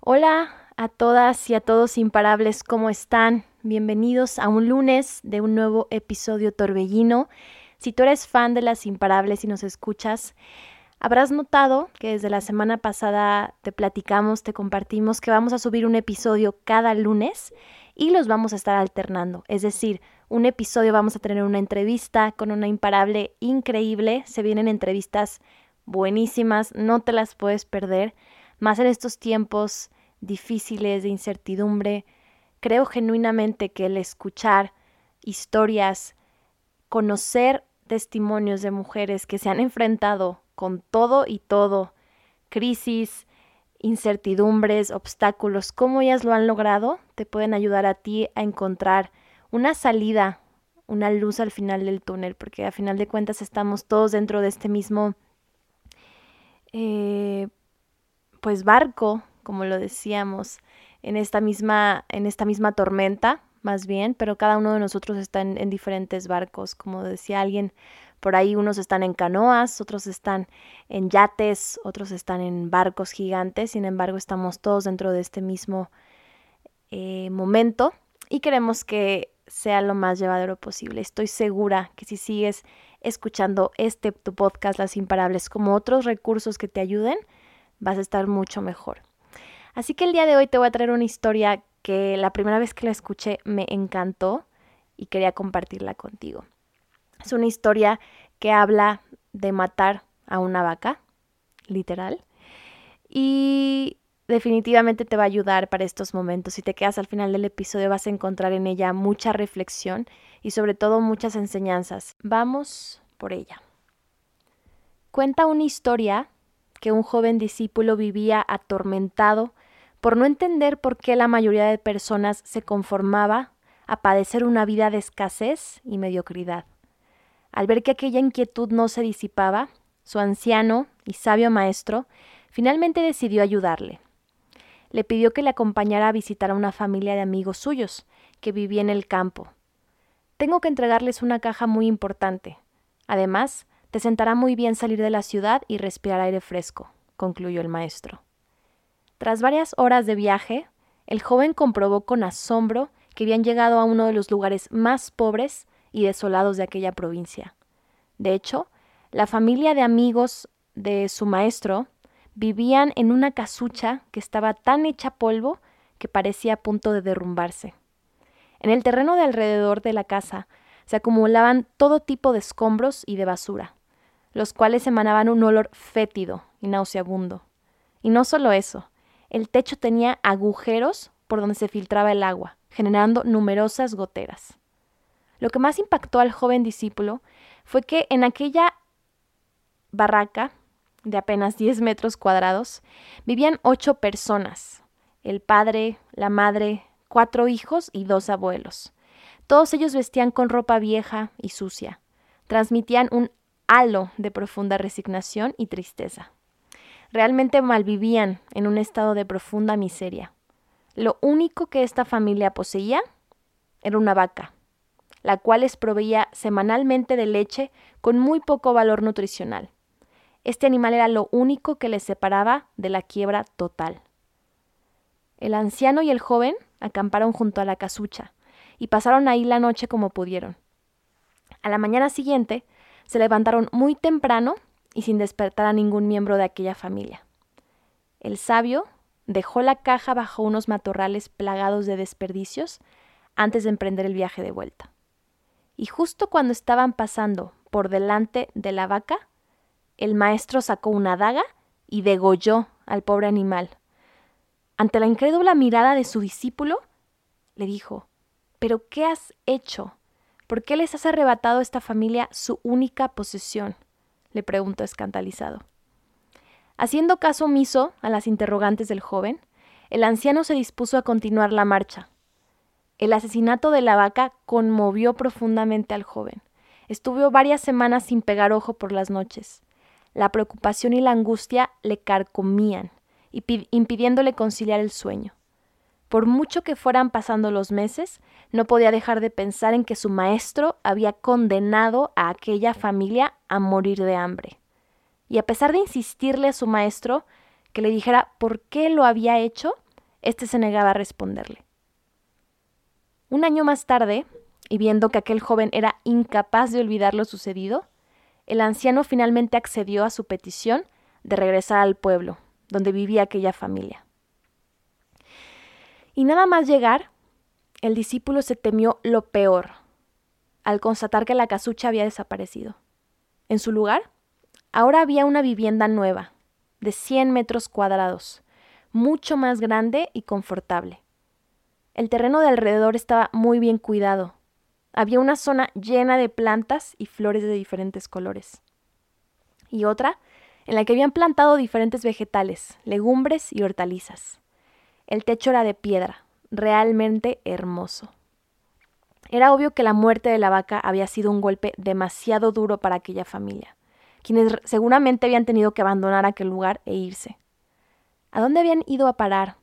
Hola a todas y a todos imparables, ¿cómo están? Bienvenidos a un lunes de un nuevo episodio torbellino. Si tú eres fan de las imparables y nos escuchas, habrás notado que desde la semana pasada te platicamos, te compartimos que vamos a subir un episodio cada lunes y los vamos a estar alternando. Es decir, un episodio vamos a tener una entrevista con una imparable increíble. Se vienen entrevistas buenísimas, no te las puedes perder. Más en estos tiempos difíciles, de incertidumbre, creo genuinamente que el escuchar historias, conocer testimonios de mujeres que se han enfrentado con todo y todo, crisis, incertidumbres, obstáculos, cómo ellas lo han logrado, te pueden ayudar a ti a encontrar una salida, una luz al final del túnel, porque a final de cuentas estamos todos dentro de este mismo, eh, pues barco como lo decíamos, en esta misma, en esta misma tormenta, más bien, pero cada uno de nosotros está en, diferentes barcos, como decía alguien, por ahí unos están en canoas, otros están en yates, otros están en barcos gigantes, sin embargo estamos todos dentro de este mismo eh, momento y queremos que sea lo más llevadero posible. Estoy segura que si sigues escuchando este tu podcast Las Imparables como otros recursos que te ayuden, vas a estar mucho mejor. Así que el día de hoy te voy a traer una historia que la primera vez que la escuché me encantó y quería compartirla contigo. Es una historia que habla de matar a una vaca, literal, y definitivamente te va a ayudar para estos momentos. Si te quedas al final del episodio vas a encontrar en ella mucha reflexión y sobre todo muchas enseñanzas. Vamos por ella. Cuenta una historia que un joven discípulo vivía atormentado por no entender por qué la mayoría de personas se conformaba a padecer una vida de escasez y mediocridad. Al ver que aquella inquietud no se disipaba, su anciano y sabio maestro finalmente decidió ayudarle. Le pidió que le acompañara a visitar a una familia de amigos suyos que vivía en el campo. Tengo que entregarles una caja muy importante. Además, te sentará muy bien salir de la ciudad y respirar aire fresco, concluyó el maestro. Tras varias horas de viaje, el joven comprobó con asombro que habían llegado a uno de los lugares más pobres y desolados de aquella provincia. De hecho, la familia de amigos de su maestro vivían en una casucha que estaba tan hecha polvo que parecía a punto de derrumbarse. En el terreno de alrededor de la casa se acumulaban todo tipo de escombros y de basura, los cuales emanaban un olor fétido y nauseabundo. Y no solo eso, el techo tenía agujeros por donde se filtraba el agua, generando numerosas goteras. Lo que más impactó al joven discípulo fue que en aquella barraca de apenas 10 metros cuadrados vivían ocho personas, el padre, la madre, cuatro hijos y dos abuelos. Todos ellos vestían con ropa vieja y sucia, transmitían un halo de profunda resignación y tristeza. Realmente malvivían en un estado de profunda miseria. Lo único que esta familia poseía era una vaca, la cual les proveía semanalmente de leche con muy poco valor nutricional. Este animal era lo único que les separaba de la quiebra total. El anciano y el joven acamparon junto a la casucha y pasaron ahí la noche como pudieron. A la mañana siguiente se levantaron muy temprano y sin despertar a ningún miembro de aquella familia. El sabio dejó la caja bajo unos matorrales plagados de desperdicios antes de emprender el viaje de vuelta. Y justo cuando estaban pasando por delante de la vaca, el maestro sacó una daga y degolló al pobre animal. Ante la incrédula mirada de su discípulo, le dijo, ¿Pero qué has hecho? ¿Por qué les has arrebatado a esta familia su única posesión? Le preguntó escandalizado. Haciendo caso omiso a las interrogantes del joven, el anciano se dispuso a continuar la marcha. El asesinato de la vaca conmovió profundamente al joven. Estuvo varias semanas sin pegar ojo por las noches. La preocupación y la angustia le carcomían, impidiéndole conciliar el sueño. Por mucho que fueran pasando los meses, no podía dejar de pensar en que su maestro había condenado a aquella familia a morir de hambre. Y a pesar de insistirle a su maestro que le dijera por qué lo había hecho, éste se negaba a responderle. Un año más tarde, y viendo que aquel joven era incapaz de olvidar lo sucedido, el anciano finalmente accedió a su petición de regresar al pueblo, donde vivía aquella familia. Y nada más llegar, el discípulo se temió lo peor, al constatar que la casucha había desaparecido. En su lugar, ahora había una vivienda nueva, de 100 metros cuadrados, mucho más grande y confortable. El terreno de alrededor estaba muy bien cuidado. Había una zona llena de plantas y flores de diferentes colores. Y otra en la que habían plantado diferentes vegetales, legumbres y hortalizas. El techo era de piedra, realmente hermoso. Era obvio que la muerte de la vaca había sido un golpe demasiado duro para aquella familia, quienes seguramente habían tenido que abandonar aquel lugar e irse. ¿A dónde habían ido a parar?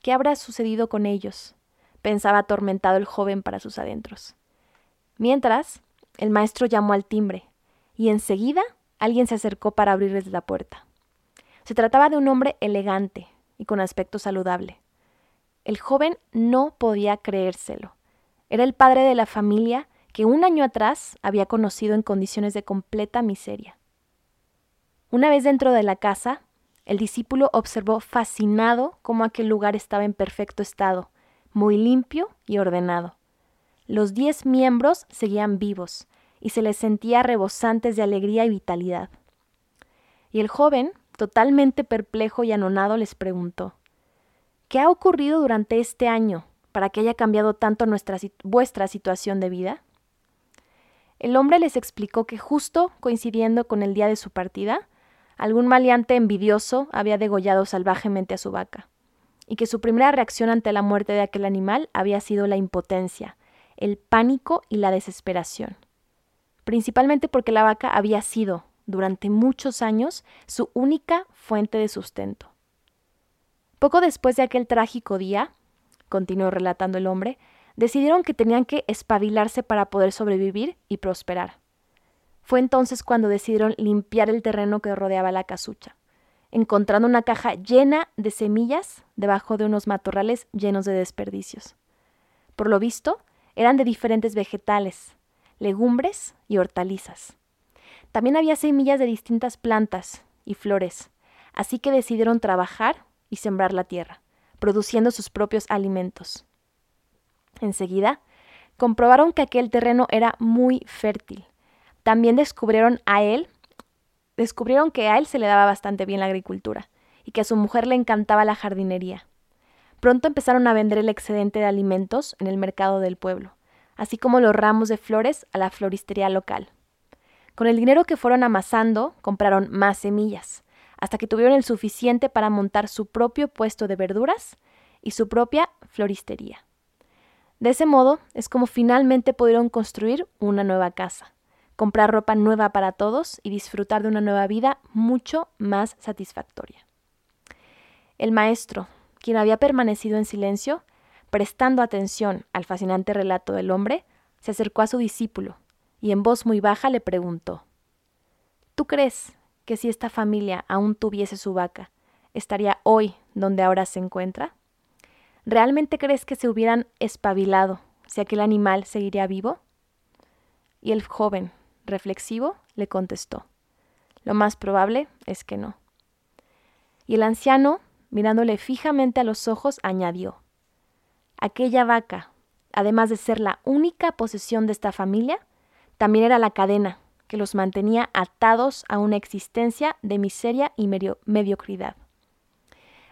¿Qué habrá sucedido con ellos? pensaba atormentado el joven para sus adentros. Mientras, el maestro llamó al timbre, y enseguida alguien se acercó para abrirles la puerta. Se trataba de un hombre elegante, y con aspecto saludable. El joven no podía creérselo. Era el padre de la familia que un año atrás había conocido en condiciones de completa miseria. Una vez dentro de la casa, el discípulo observó fascinado cómo aquel lugar estaba en perfecto estado, muy limpio y ordenado. Los diez miembros seguían vivos y se les sentía rebosantes de alegría y vitalidad. Y el joven, totalmente perplejo y anonado, les preguntó, ¿Qué ha ocurrido durante este año para que haya cambiado tanto nuestra, vuestra situación de vida? El hombre les explicó que justo coincidiendo con el día de su partida, algún maleante envidioso había degollado salvajemente a su vaca, y que su primera reacción ante la muerte de aquel animal había sido la impotencia, el pánico y la desesperación, principalmente porque la vaca había sido, durante muchos años su única fuente de sustento. Poco después de aquel trágico día, continuó relatando el hombre, decidieron que tenían que espabilarse para poder sobrevivir y prosperar. Fue entonces cuando decidieron limpiar el terreno que rodeaba la casucha, encontrando una caja llena de semillas debajo de unos matorrales llenos de desperdicios. Por lo visto, eran de diferentes vegetales, legumbres y hortalizas. También había semillas de distintas plantas y flores, así que decidieron trabajar y sembrar la tierra, produciendo sus propios alimentos. Enseguida, comprobaron que aquel terreno era muy fértil. También descubrieron a él, descubrieron que a él se le daba bastante bien la agricultura y que a su mujer le encantaba la jardinería. Pronto empezaron a vender el excedente de alimentos en el mercado del pueblo, así como los ramos de flores a la floristería local. Con el dinero que fueron amasando, compraron más semillas, hasta que tuvieron el suficiente para montar su propio puesto de verduras y su propia floristería. De ese modo es como finalmente pudieron construir una nueva casa, comprar ropa nueva para todos y disfrutar de una nueva vida mucho más satisfactoria. El maestro, quien había permanecido en silencio, prestando atención al fascinante relato del hombre, se acercó a su discípulo y en voz muy baja le preguntó ¿Tú crees que si esta familia aún tuviese su vaca, estaría hoy donde ahora se encuentra? ¿Realmente crees que se hubieran espabilado si aquel animal seguiría vivo? Y el joven, reflexivo, le contestó Lo más probable es que no. Y el anciano, mirándole fijamente a los ojos, añadió Aquella vaca, además de ser la única posesión de esta familia, también era la cadena que los mantenía atados a una existencia de miseria y mediocridad.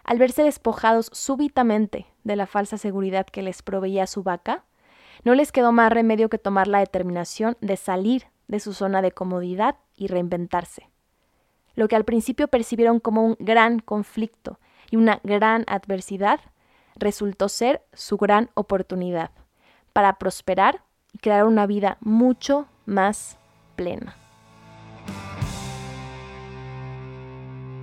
Al verse despojados súbitamente de la falsa seguridad que les proveía su vaca, no les quedó más remedio que tomar la determinación de salir de su zona de comodidad y reinventarse. lo que al principio percibieron como un gran conflicto y una gran adversidad, resultó ser su gran oportunidad para prosperar y crear una vida mucho más plena.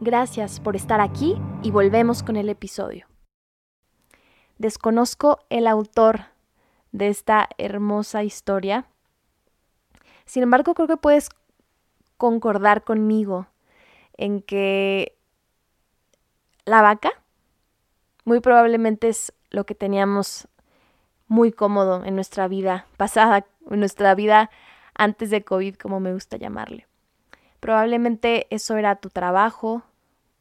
Gracias por estar aquí y volvemos con el episodio. Desconozco el autor de esta hermosa historia. Sin embargo, creo que puedes concordar conmigo en que la vaca muy probablemente es lo que teníamos muy cómodo en nuestra vida pasada, en nuestra vida antes de COVID, como me gusta llamarle. Probablemente eso era tu trabajo,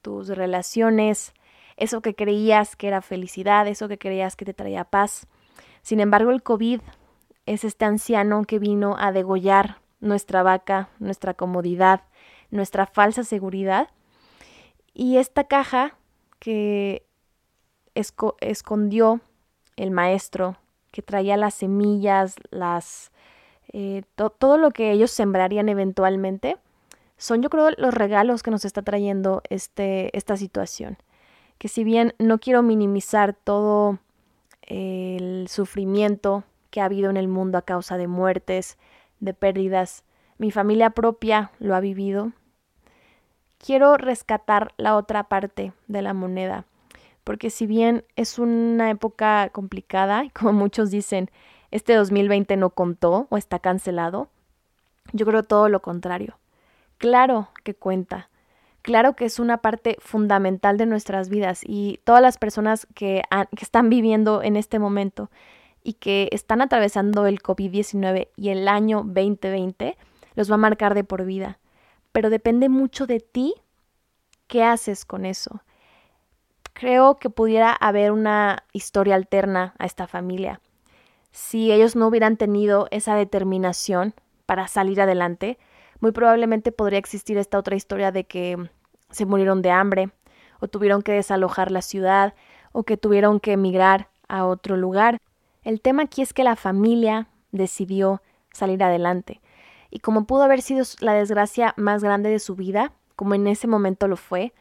tus relaciones, eso que creías que era felicidad, eso que creías que te traía paz. Sin embargo, el COVID es este anciano que vino a degollar nuestra vaca, nuestra comodidad, nuestra falsa seguridad. Y esta caja que escondió el maestro, que traía las semillas, las, eh, todo lo que ellos sembrarían eventualmente, son yo creo los regalos que nos está trayendo este, esta situación. Que si bien no quiero minimizar todo el sufrimiento que ha habido en el mundo a causa de muertes, de pérdidas, mi familia propia lo ha vivido, quiero rescatar la otra parte de la moneda. Porque si bien es una época complicada, como muchos dicen, este 2020 no contó o está cancelado, yo creo todo lo contrario. Claro que cuenta. Claro que es una parte fundamental de nuestras vidas y todas las personas que, están viviendo en este momento y que están atravesando el COVID-19 y el año 2020 los va a marcar de por vida. Pero depende mucho de ti qué haces con eso. Creo que pudiera haber una historia alterna a esta familia. Si ellos no hubieran tenido esa determinación para salir adelante, muy probablemente podría existir esta otra historia de que se murieron de hambre o tuvieron que desalojar la ciudad o que tuvieron que emigrar a otro lugar. El tema aquí es que la familia decidió salir adelante y como pudo haber sido la desgracia más grande de su vida, como en ese momento lo fue,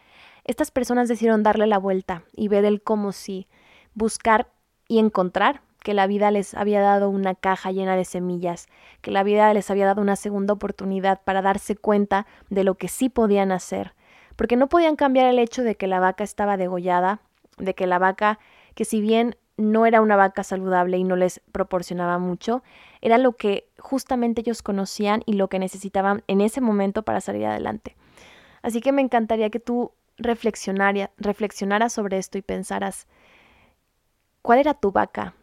estas personas decidieron darle la vuelta y ver el cómo si buscar y encontrar que la vida les había dado una caja llena de semillas, que la vida les había dado una segunda oportunidad para darse cuenta de lo que sí podían hacer, porque no podían cambiar el hecho de que la vaca estaba degollada, de que la vaca, que si bien no era una vaca saludable y no les proporcionaba mucho, era lo que justamente ellos conocían y lo que necesitaban en ese momento para salir adelante. Así que me encantaría que tú reflexionaras sobre esto y pensaras, ¿cuál era tu vaca?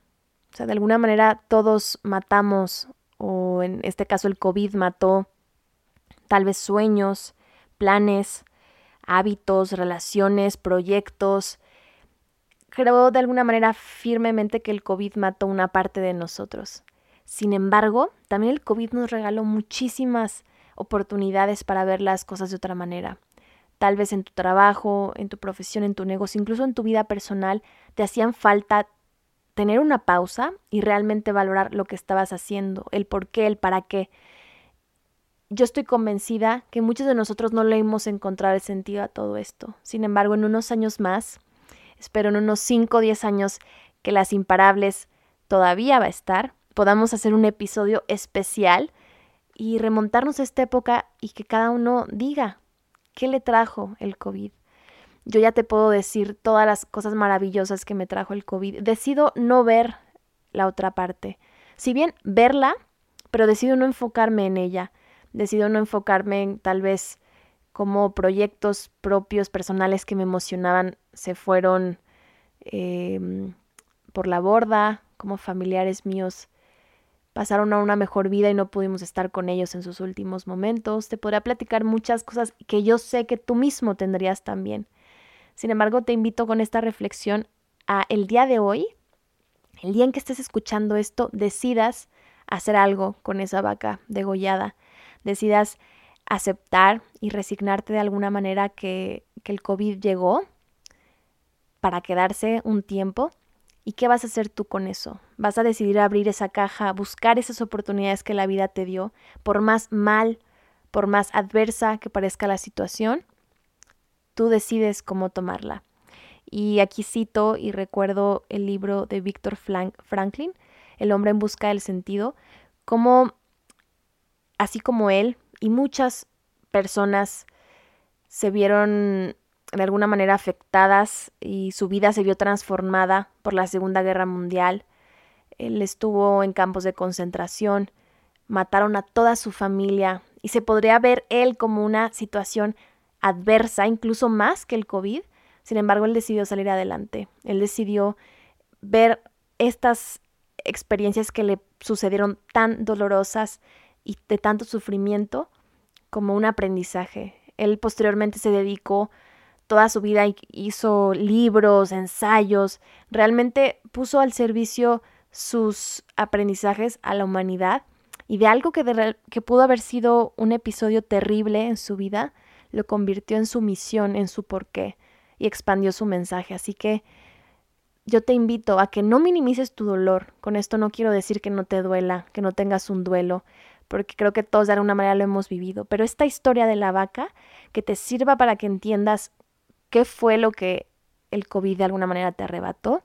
O sea, de alguna manera todos matamos, o en este caso el COVID mató tal vez sueños, planes, hábitos, relaciones, proyectos. Creo de alguna manera firmemente que el COVID mató una parte de nosotros. Sin embargo, también el COVID nos regaló muchísimas oportunidades para ver las cosas de otra manera. Tal vez en tu trabajo, en tu profesión, en tu negocio, incluso en tu vida personal, te hacían falta tener una pausa y realmente valorar lo que estabas haciendo, el por qué, el para qué. Yo estoy convencida que muchos de nosotros no le hemos encontrado el sentido a todo esto. Sin embargo, en unos años más, espero en unos 5 o 10 años que las imparables todavía va a estar, podamos hacer un episodio especial y remontarnos a esta época y que cada uno diga qué le trajo el COVID. Yo ya te puedo decir todas las cosas maravillosas que me trajo el COVID. Decido no ver la otra parte. Si bien verla, pero decido no enfocarme en ella. Decido no enfocarme en tal vez como proyectos propios, personales que me emocionaban, se fueron em, por la borda, como familiares míos pasaron a una mejor vida y no pudimos estar con ellos en sus últimos momentos. Te podría platicar muchas cosas que yo sé que tú mismo tendrías también. Sin embargo, te invito con esta reflexión a el día de hoy, el día en que estés escuchando esto, decidas hacer algo con esa vaca degollada, decidas aceptar y resignarte de alguna manera que, que el COVID llegó para quedarse un tiempo. ¿Y qué vas a hacer tú con eso? ¿Vas a decidir abrir esa caja, buscar esas oportunidades que la vida te dio, por más mal, por más adversa que parezca la situación? Tú decides cómo tomarla. Y aquí cito y recuerdo el libro de Víctor Franklin, El hombre en busca del sentido, como así como él y muchas personas se vieron de alguna manera afectadas y su vida se vio transformada por la Segunda Guerra Mundial. Él estuvo en campos de concentración, mataron a toda su familia y se podría ver él como una situación adversa, incluso más que el COVID. Sin embargo, él decidió salir adelante. Él decidió ver estas experiencias que le sucedieron tan dolorosas y de tanto sufrimiento como un aprendizaje. Él posteriormente se dedicó toda su vida hizo libros, ensayos, realmente puso al servicio sus aprendizajes a la humanidad y de algo que, que pudo haber sido un episodio terrible en su vida, lo convirtió en su misión, en su porqué y expandió su mensaje. Así que yo te invito a que no minimices tu dolor. Con esto no quiero decir que no te duela, que no tengas un duelo, porque creo que todos de alguna manera lo hemos vivido. Pero esta historia de la vaca, que te sirva para que entiendas qué fue lo que el COVID de alguna manera te arrebató,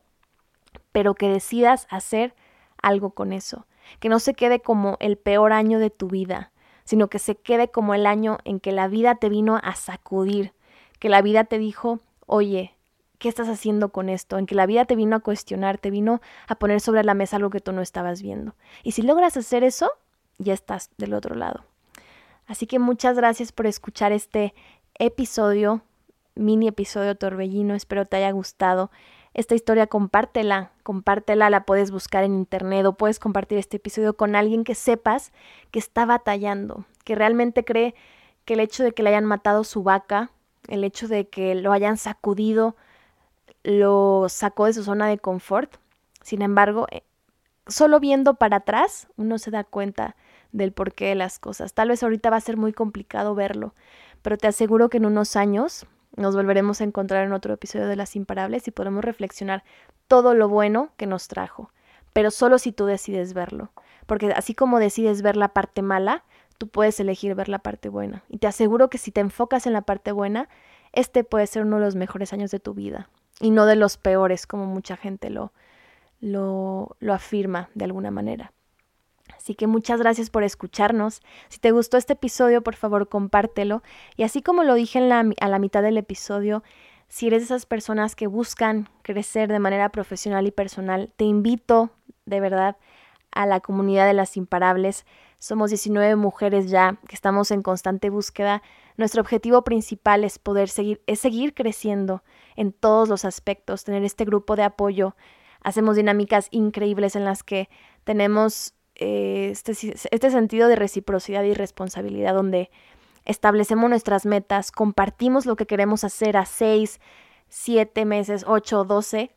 pero que decidas hacer algo con eso, que no se quede como el peor año de tu vida, sino que se quede como el año en que la vida te vino a sacudir, que la vida te dijo, oye, ¿qué estás haciendo con esto? En que la vida te vino a cuestionar, te vino a poner sobre la mesa algo que tú no estabas viendo. Y si logras hacer eso, ya estás del otro lado. Así que muchas gracias por escuchar este episodio mini episodio Torbellino. Espero te haya gustado. Esta historia compártela, compártela, la puedes buscar en internet o puedes compartir este episodio con alguien que sepas que está batallando, que realmente cree que el hecho de que le hayan matado su vaca, el hecho de que lo hayan sacudido, lo sacó de su zona de confort. Sin embargo, eh, solo viendo para atrás uno se da cuenta del porqué de las cosas. Tal vez ahorita va a ser muy complicado verlo, pero te aseguro que en unos años nos volveremos a encontrar en otro episodio de Las Imparables y podremos reflexionar todo lo bueno que nos trajo, pero solo si tú decides verlo, porque así como decides ver la parte mala, tú puedes elegir ver la parte buena. Y te aseguro que si te enfocas en la parte buena, este puede ser uno de los mejores años de tu vida y no de los peores como mucha gente lo, lo, lo afirma de alguna manera. Así que muchas gracias por escucharnos. Si te gustó este episodio, por favor, compártelo. Y así como lo dije en la, a la mitad del episodio, si eres de esas personas que buscan crecer de manera profesional y personal, te invito de verdad a la comunidad de las imparables. Somos 19 mujeres ya que estamos en constante búsqueda. Nuestro objetivo principal es poder seguir, es seguir creciendo en todos los aspectos, tener este grupo de apoyo. Hacemos dinámicas increíbles en las que tenemos eh, este, este sentido de reciprocidad y responsabilidad donde establecemos nuestras metas, compartimos lo que queremos hacer a seis, siete meses, ocho, doce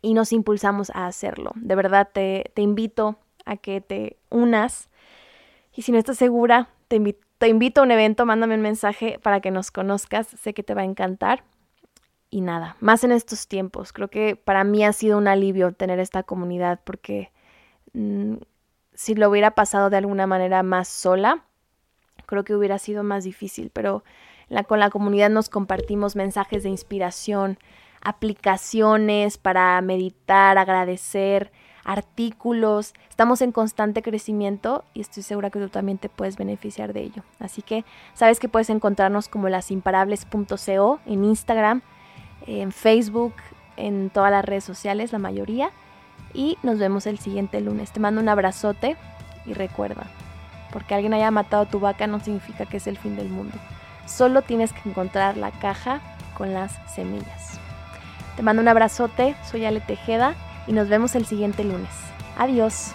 y nos impulsamos a hacerlo. De verdad te, te invito a que te unas y si no estás segura, te, te invito a un evento, mándame un mensaje para que nos conozcas, sé que te va a encantar. Y nada, más en estos tiempos, creo que para mí ha sido un alivio tener esta comunidad porque mm, si lo hubiera pasado de alguna manera más sola, creo que hubiera sido más difícil, pero con la comunidad nos compartimos mensajes de inspiración, aplicaciones para meditar, agradecer, artículos. Estamos en constante crecimiento y estoy segura que tú también te puedes beneficiar de ello. Así que sabes que puedes encontrarnos como lasimparables.co en Instagram, en Facebook, en todas las redes sociales, la mayoría. Y nos vemos el siguiente lunes. Te mando un abrazote y recuerda, porque alguien haya matado tu vaca no significa que es el fin del mundo. Solo tienes que encontrar la caja con las semillas. Te mando un abrazote, soy Ale Tejeda y nos vemos el siguiente lunes. Adiós.